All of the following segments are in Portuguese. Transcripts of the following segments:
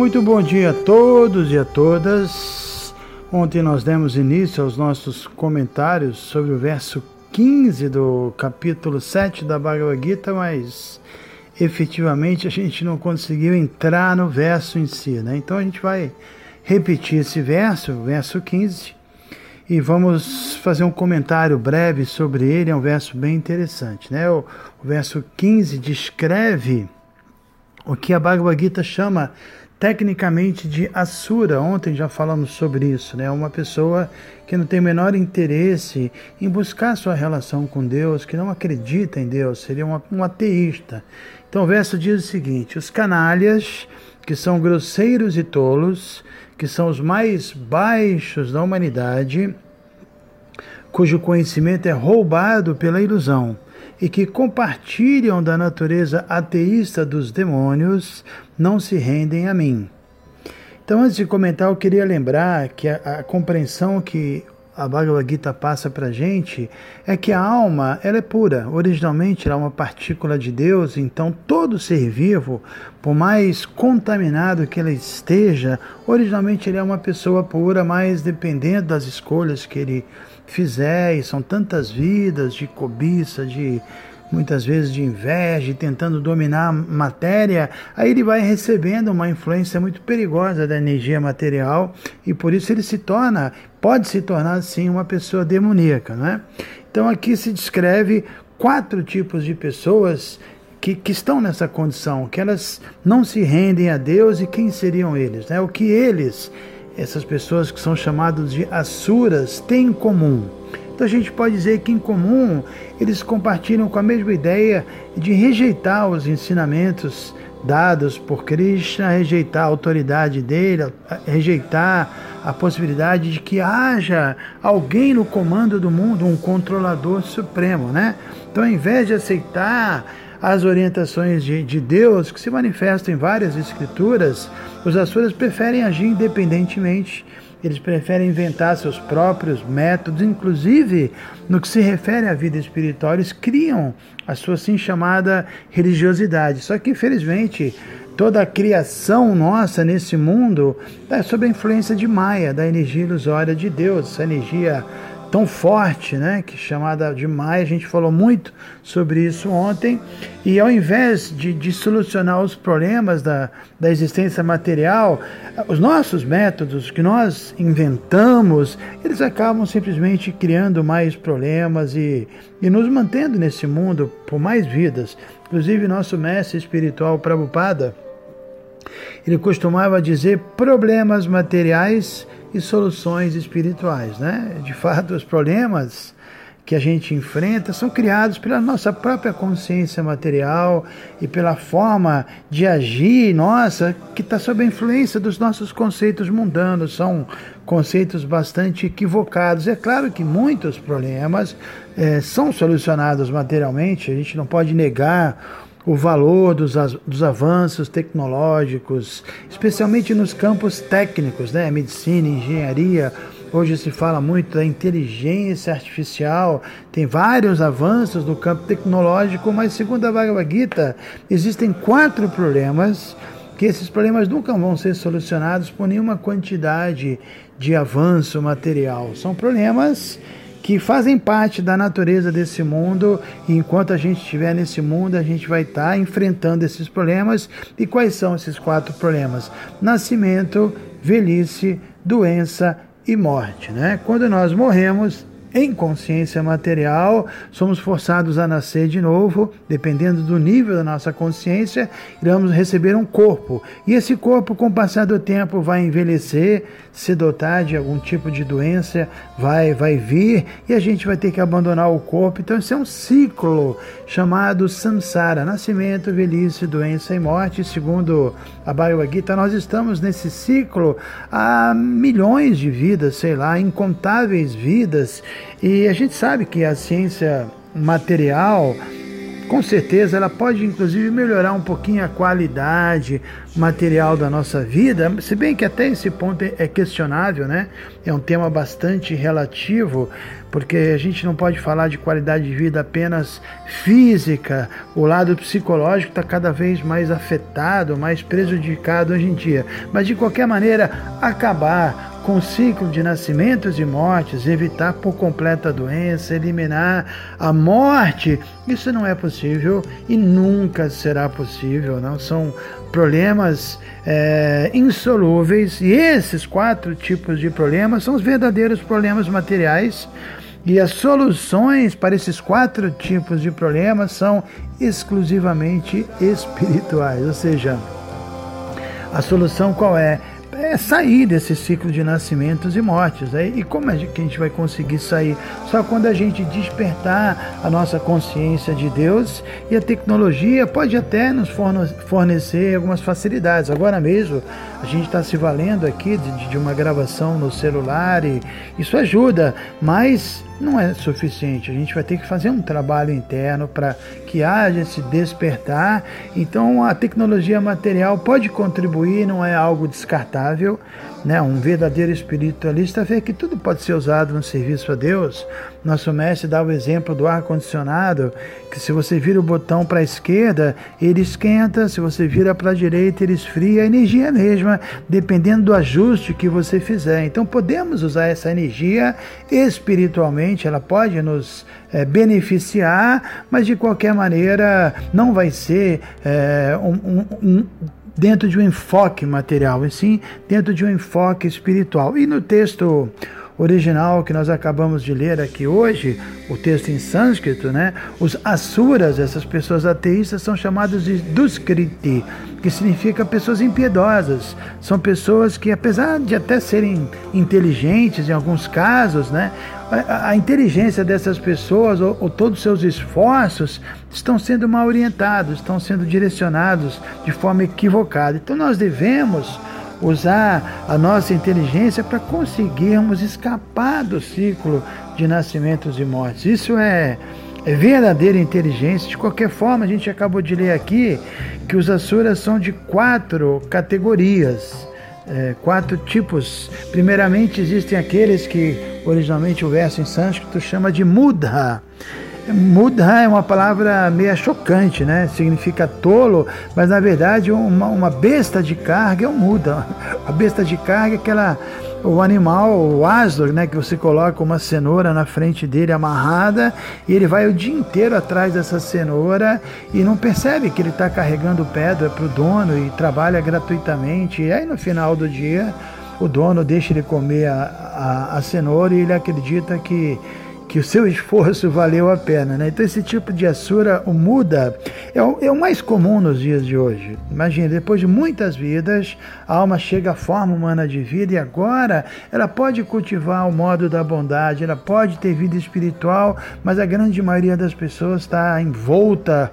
Muito bom dia a todos e a todas. Ontem nós demos início aos nossos comentários sobre o verso 15 do capítulo 7 da Bhagavad Gita, mas efetivamente a gente não conseguiu entrar no verso em si, né? Então a gente vai repetir esse verso, o verso 15, e vamos fazer um comentário breve sobre ele, é um verso bem interessante, né? O, o verso 15 descreve o que a Bhagavad Gita chama tecnicamente de Asura. Ontem já falamos sobre isso, né? Uma pessoa que não tem o menor interesse em buscar sua relação com Deus, que não acredita em Deus, seria uma, um ateísta. Então o verso diz o seguinte: os canalhas, que são grosseiros e tolos, que são os mais baixos da humanidade, cujo conhecimento é roubado pela ilusão e que compartilham da natureza ateísta dos demônios não se rendem a mim. Então, antes de comentar, eu queria lembrar que a, a compreensão que a Bhagavad Gita passa para a gente é que a alma ela é pura. Originalmente ela é uma partícula de Deus, então todo ser vivo, por mais contaminado que ele esteja, originalmente ele é uma pessoa pura, mas dependendo das escolhas que ele fizer, e são tantas vidas de cobiça, de muitas vezes de inveja, tentando dominar a matéria, aí ele vai recebendo uma influência muito perigosa da energia material e por isso ele se torna, pode se tornar sim uma pessoa demoníaca, não é? Então aqui se descreve quatro tipos de pessoas que, que estão nessa condição, que elas não se rendem a Deus e quem seriam eles, né? O que eles essas pessoas que são chamadas de asuras têm em comum? Então a gente pode dizer que em comum eles compartilham com a mesma ideia de rejeitar os ensinamentos dados por Krishna, rejeitar a autoridade dele, rejeitar a possibilidade de que haja alguém no comando do mundo, um controlador supremo, né? Então, ao invés de aceitar as orientações de, de Deus, que se manifestam em várias escrituras, os Asuras preferem agir independentemente, eles preferem inventar seus próprios métodos, inclusive no que se refere à vida espiritual, eles criam a sua assim chamada religiosidade. Só que, infelizmente, toda a criação nossa nesse mundo é sob a influência de Maia, da energia ilusória de Deus, essa energia tão forte, né, que chamada de Maia, a gente falou muito sobre isso ontem, e ao invés de, de solucionar os problemas da, da existência material, os nossos métodos que nós inventamos, eles acabam simplesmente criando mais problemas e, e nos mantendo nesse mundo por mais vidas. Inclusive, nosso mestre espiritual Prabhupada, ele costumava dizer problemas materiais e soluções espirituais. Né? De fato, os problemas que a gente enfrenta são criados pela nossa própria consciência material e pela forma de agir nossa que está sob a influência dos nossos conceitos mundanos. São conceitos bastante equivocados. É claro que muitos problemas é, são solucionados materialmente, a gente não pode negar o valor dos, dos avanços tecnológicos, especialmente nos campos técnicos, né? medicina, engenharia. Hoje se fala muito da inteligência artificial, tem vários avanços no campo tecnológico, mas segundo a Bhagavad Gita, existem quatro problemas que esses problemas nunca vão ser solucionados por nenhuma quantidade de avanço material. São problemas que fazem parte da natureza desse mundo, e enquanto a gente estiver nesse mundo, a gente vai estar enfrentando esses problemas. E quais são esses quatro problemas? Nascimento, velhice, doença e morte. Né? Quando nós morremos, em consciência material, somos forçados a nascer de novo, dependendo do nível da nossa consciência, iremos receber um corpo. E esse corpo, com o passar do tempo, vai envelhecer, se dotar de algum tipo de doença, vai, vai vir e a gente vai ter que abandonar o corpo. Então, isso é um ciclo chamado samsara: nascimento, velhice, doença e morte. Segundo a Bhagavad Gita, nós estamos nesse ciclo há milhões de vidas, sei lá, incontáveis vidas. E a gente sabe que a ciência material com certeza ela pode inclusive melhorar um pouquinho a qualidade material da nossa vida, se bem que até esse ponto é questionável, né? É um tema bastante relativo, porque a gente não pode falar de qualidade de vida apenas física, o lado psicológico está cada vez mais afetado, mais prejudicado hoje em dia. Mas de qualquer maneira, acabar com o ciclo de nascimentos e mortes, evitar por completo a doença, eliminar a morte, isso não é possível e nunca será possível. Não são problemas é, insolúveis e esses quatro tipos de problemas são os verdadeiros problemas materiais. E as soluções para esses quatro tipos de problemas são exclusivamente espirituais, ou seja, a solução qual é? É sair desse ciclo de nascimentos e mortes. Né? E como é que a gente vai conseguir sair? Só quando a gente despertar a nossa consciência de Deus e a tecnologia pode até nos fornecer algumas facilidades. Agora mesmo a gente está se valendo aqui de, de uma gravação no celular e isso ajuda, mas não é suficiente. A gente vai ter que fazer um trabalho interno para que haja esse despertar. Então, a tecnologia material pode contribuir, não é algo descartável. Né? Um verdadeiro espiritualista vê que tudo pode ser usado no serviço a Deus. Nosso mestre dá o exemplo do ar-condicionado, que se você vira o botão para a esquerda, ele esquenta, se você vira para a direita, ele esfria. A energia é a mesma, dependendo do ajuste que você fizer. Então, podemos usar essa energia espiritualmente, ela pode nos é, beneficiar, mas de qualquer maneira não vai ser é, um, um, um dentro de um enfoque material, e sim dentro de um enfoque espiritual. E no texto original que nós acabamos de ler aqui hoje, o texto em sânscrito, né? Os asuras, essas pessoas ateístas, são chamados de duskriti, que significa pessoas impiedosas. São pessoas que, apesar de até serem inteligentes em alguns casos, né? A, inteligência dessas pessoas, ou, ou todos os seus esforços, estão sendo mal orientados, estão sendo direcionados de forma equivocada. Então nós devemos usar a nossa inteligência para conseguirmos escapar do ciclo de nascimentos e mortes. Isso é, é verdadeira inteligência. De qualquer forma, a gente acabou de ler aqui que os Asuras são de quatro categorias. É, quatro tipos. Primeiramente, existem aqueles que originalmente o verso em sânscrito chama de Mudha. Mudha é uma palavra meio chocante, né? Significa tolo, mas na verdade uma, uma besta de carga é um muda. A besta de carga é aquela o animal, o asno, né, que você coloca uma cenoura na frente dele amarrada e ele vai o dia inteiro atrás dessa cenoura e não percebe que ele está carregando pedra para o dono e trabalha gratuitamente. E aí no final do dia o dono deixa ele comer a, a, a cenoura e ele acredita que que o seu esforço valeu a pena. Né? Então, esse tipo de assura, o muda, é o, é o mais comum nos dias de hoje. Imagina, depois de muitas vidas, a alma chega à forma humana de vida e agora ela pode cultivar o modo da bondade, ela pode ter vida espiritual, mas a grande maioria das pessoas está envolta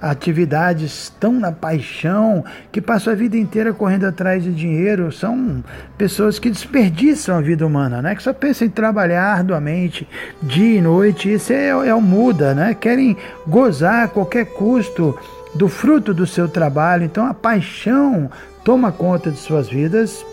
atividades tão na paixão que passam a vida inteira correndo atrás de dinheiro. São pessoas que desperdiçam a vida humana, né? que só pensam em trabalhar arduamente dia e noite. Isso é, é o muda, né? querem gozar a qualquer custo do fruto do seu trabalho. Então a paixão toma conta de suas vidas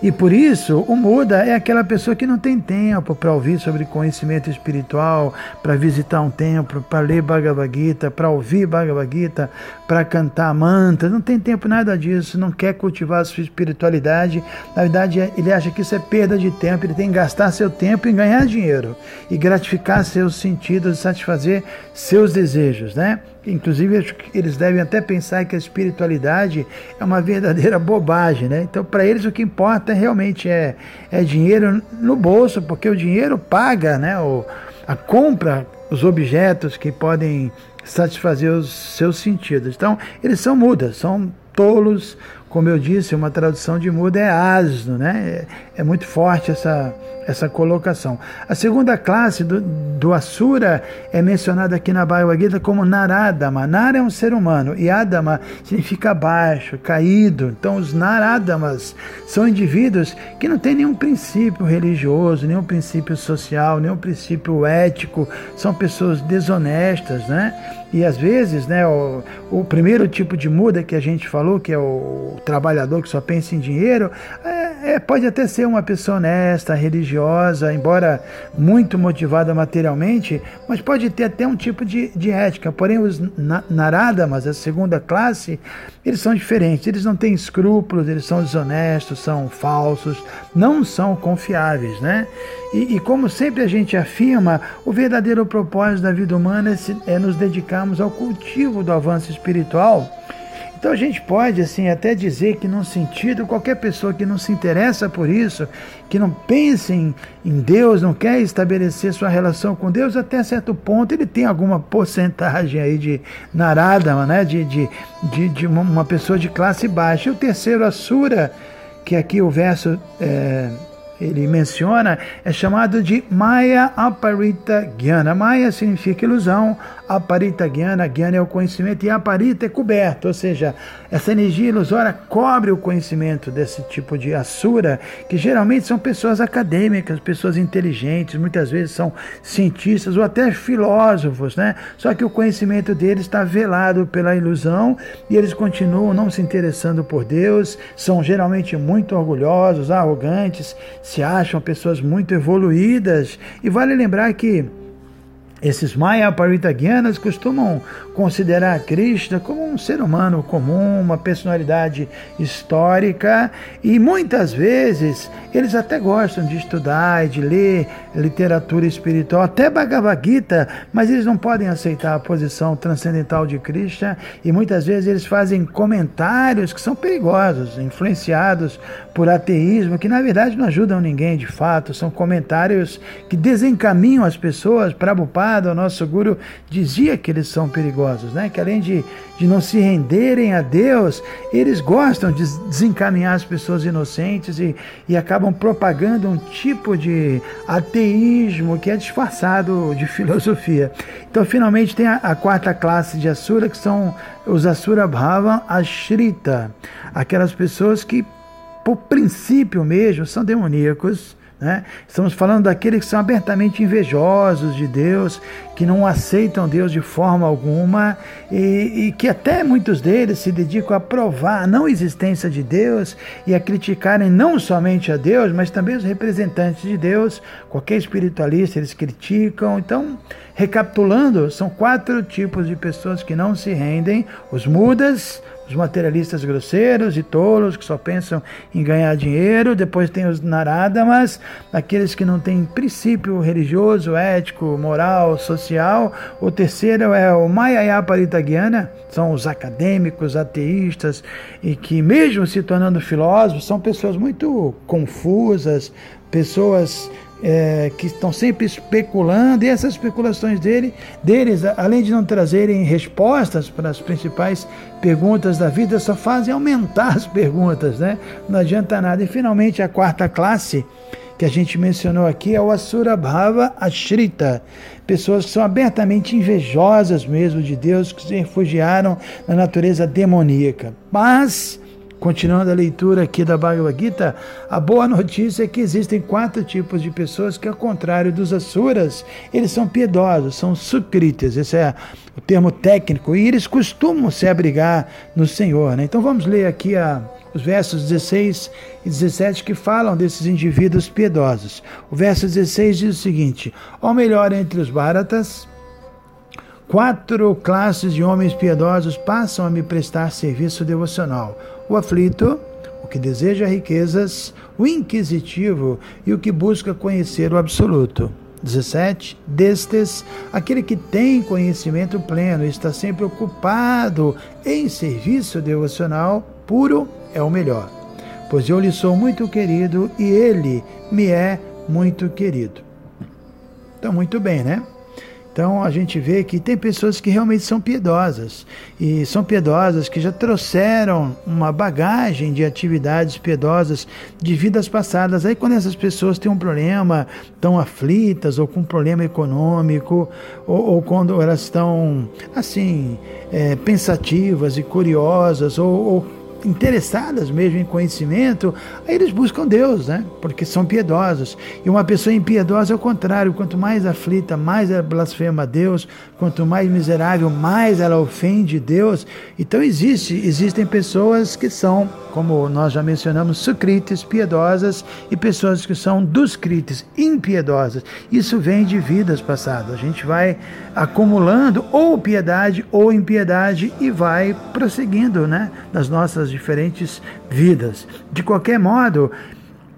e por isso, o muda é aquela pessoa que não tem tempo para ouvir sobre conhecimento espiritual, para visitar um templo, para ler Bhagavad Gita, para ouvir Bhagavad Gita, para cantar mantra. Não tem tempo nada disso, não quer cultivar a sua espiritualidade. Na verdade, ele acha que isso é perda de tempo, ele tem que gastar seu tempo em ganhar dinheiro e gratificar seus sentidos satisfazer seus desejos, né? Inclusive, eles devem até pensar que a espiritualidade é uma verdadeira bobagem, né? Então, para eles, o que importa realmente é, é dinheiro no bolso, porque o dinheiro paga, né? O, a compra, os objetos que podem satisfazer os seus sentidos. Então, eles são mudas, são tolos, como eu disse, uma tradução de muda é asno, né? É, é muito forte essa, essa colocação. A segunda classe do, do Asura é mencionada aqui na Bhagavad Gita como Naradama. Nara é um ser humano e Adama significa baixo, caído. Então, os Naradamas são indivíduos que não têm nenhum princípio religioso, nenhum princípio social, nenhum princípio ético. São pessoas desonestas, né? E às vezes, né, o, o primeiro tipo de muda que a gente falou, que é o trabalhador que só pensa em dinheiro, é, é, pode até ser uma pessoa honesta, religiosa, embora muito motivada materialmente, mas pode ter até um tipo de, de ética. Porém, os Naradamas, a segunda classe, eles são diferentes. Eles não têm escrúpulos, eles são desonestos, são falsos, não são confiáveis, né? E, e, como sempre a gente afirma, o verdadeiro propósito da vida humana é, se, é nos dedicarmos ao cultivo do avanço espiritual. Então a gente pode assim até dizer que num sentido qualquer pessoa que não se interessa por isso, que não pense em, em Deus, não quer estabelecer sua relação com Deus até certo ponto ele tem alguma porcentagem aí de narada, né, de, de, de, de uma pessoa de classe baixa. E o terceiro Asura, que aqui o verso é, ele menciona é chamado de Maya Aparita Jnana. Maya significa ilusão, Aparita Jnana, Jnana é o conhecimento e Aparita é coberto, ou seja, essa energia ilusória cobre o conhecimento desse tipo de Asura, que geralmente são pessoas acadêmicas, pessoas inteligentes, muitas vezes são cientistas ou até filósofos, né? Só que o conhecimento deles está velado pela ilusão e eles continuam não se interessando por Deus, são geralmente muito orgulhosos, arrogantes, se acham pessoas muito evoluídas. E vale lembrar que esses Maya Paritagyanas costumam considerar Krishna como um ser humano comum, uma personalidade histórica, e muitas vezes eles até gostam de estudar e de ler literatura espiritual, até Bhagavad Gita, mas eles não podem aceitar a posição transcendental de Krishna, e muitas vezes eles fazem comentários que são perigosos, influenciados por ateísmo, que na verdade não ajudam ninguém de fato, são comentários que desencaminham as pessoas. Prabhupada, o nosso guru, dizia que eles são perigosos, né? que além de, de não se renderem a Deus, eles gostam de desencaminhar as pessoas inocentes e, e acabam propagando um tipo de ateísmo que é disfarçado de filosofia. Então, finalmente, tem a, a quarta classe de Asura, que são os Asura Bhava Ashrita, aquelas pessoas que por princípio mesmo, são demoníacos. Né? Estamos falando daqueles que são abertamente invejosos de Deus, que não aceitam Deus de forma alguma e, e, que até muitos deles se dedicam a provar a não existência de Deus e a criticarem não somente a Deus, mas também os representantes de Deus. Qualquer espiritualista eles criticam. Então, recapitulando, são quatro tipos de pessoas que não se rendem: os mudas, os materialistas grosseiros e tolos que só pensam em ganhar dinheiro. Depois tem os naradamas, aqueles que não têm princípio religioso, ético, moral, social. O terceiro é o Mayaya Paritagyana, são os acadêmicos, ateístas e que mesmo se tornando filósofos, são pessoas muito confusas, pessoas é, que estão sempre especulando, e essas especulações dele, deles, além de não trazerem respostas para as principais perguntas da vida, só fazem aumentar as perguntas, né? Não adianta nada. E finalmente a quarta classe que a gente mencionou aqui é o Asura Bhava Ashrita, pessoas que são abertamente invejosas mesmo de Deus, que se refugiaram na natureza demoníaca. Mas Continuando a leitura aqui da Bhagavad Gita, a boa notícia é que existem quatro tipos de pessoas que, ao contrário dos asuras, eles são piedosos, são sukritas, esse é o termo técnico, e eles costumam se abrigar no Senhor. Né? Então vamos ler aqui a, os versos 16 e 17 que falam desses indivíduos piedosos. O verso 16 diz o seguinte: Ou melhor, entre os Bharatas, quatro classes de homens piedosos passam a me prestar serviço devocional o aflito, o que deseja riquezas, o inquisitivo e o que busca conhecer o absoluto. 17, destes, aquele que tem conhecimento pleno e está sempre ocupado em serviço devocional puro é o melhor, pois eu lhe sou muito querido e ele me é muito querido. Então, muito bem, né? Então a gente vê que tem pessoas que realmente são piedosas e são piedosas que já trouxeram uma bagagem de atividades piedosas de vidas passadas. Aí quando essas pessoas têm um problema, estão aflitas ou com um problema econômico ou, ou quando elas estão assim é, pensativas e curiosas ou, ou interessadas mesmo em conhecimento, aí eles buscam Deus, né? Porque são piedosos. E uma pessoa impiedosa é o contrário, quanto mais aflita, mais ela blasfema a Deus, quanto mais miserável, mais ela ofende Deus. Então existe, existem pessoas que são, como nós já mencionamos, sucrites, piedosas, e pessoas que são duscrites, impiedosas. Isso vem de vidas passadas. A gente vai acumulando ou piedade ou impiedade e vai prosseguindo, né? Nas nossas nossas diferentes vidas. De qualquer modo,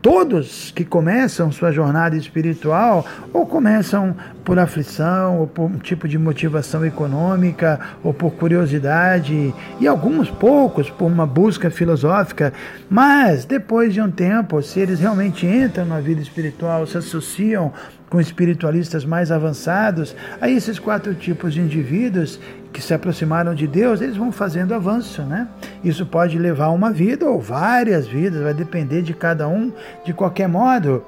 todos que começam sua jornada espiritual ou começam por aflição, ou por um tipo de motivação econômica, ou por curiosidade, e alguns poucos por uma busca filosófica, mas depois de um tempo, se eles realmente entram na vida espiritual, se associam com espiritualistas mais avançados, aí esses quatro tipos de indivíduos que se aproximaram de Deus, eles vão fazendo avanço, né? Isso pode levar uma vida ou várias vidas, vai depender de cada um. De qualquer modo,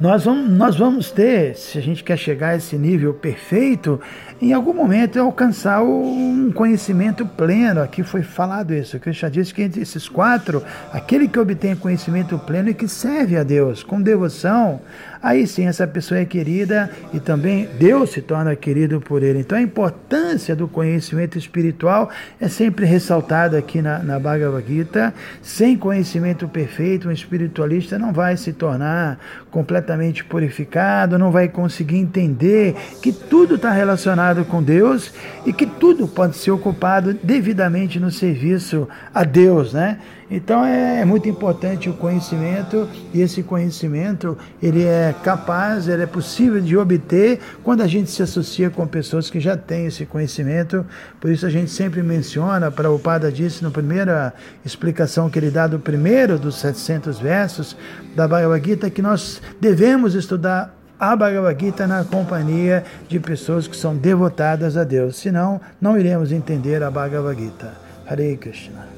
nós vamos, nós vamos ter, se a gente quer chegar a esse nível perfeito, em algum momento alcançar um conhecimento pleno. Aqui foi falado isso. O Cristo disse que entre esses quatro, aquele que obtém conhecimento pleno e que serve a Deus com devoção, aí sim essa pessoa é querida e também Deus se torna querido por ele. Então a importância do conhecimento espiritual é sempre ressaltada aqui na, na Bhagavad Gita. Sem conhecimento perfeito, um espiritualista não vai se tornar completamente purificado, não vai conseguir entender que tudo está relacionado com Deus e que tudo pode ser ocupado devidamente no serviço a Deus, né? Então é, é muito importante o conhecimento e esse conhecimento ele é capaz, ele é possível de obter quando a gente se associa com pessoas que já têm esse conhecimento. Por isso a gente sempre menciona, para o Pada disse na primeira explicação que ele dá do primeiro dos 700 versos da Bhagavad Gita, que nós devemos estudar a Bhagavad Gita na companhia de pessoas que são devotadas a Deus. Senão, não iremos entender a Bhagavad Gita. Hare Krishna.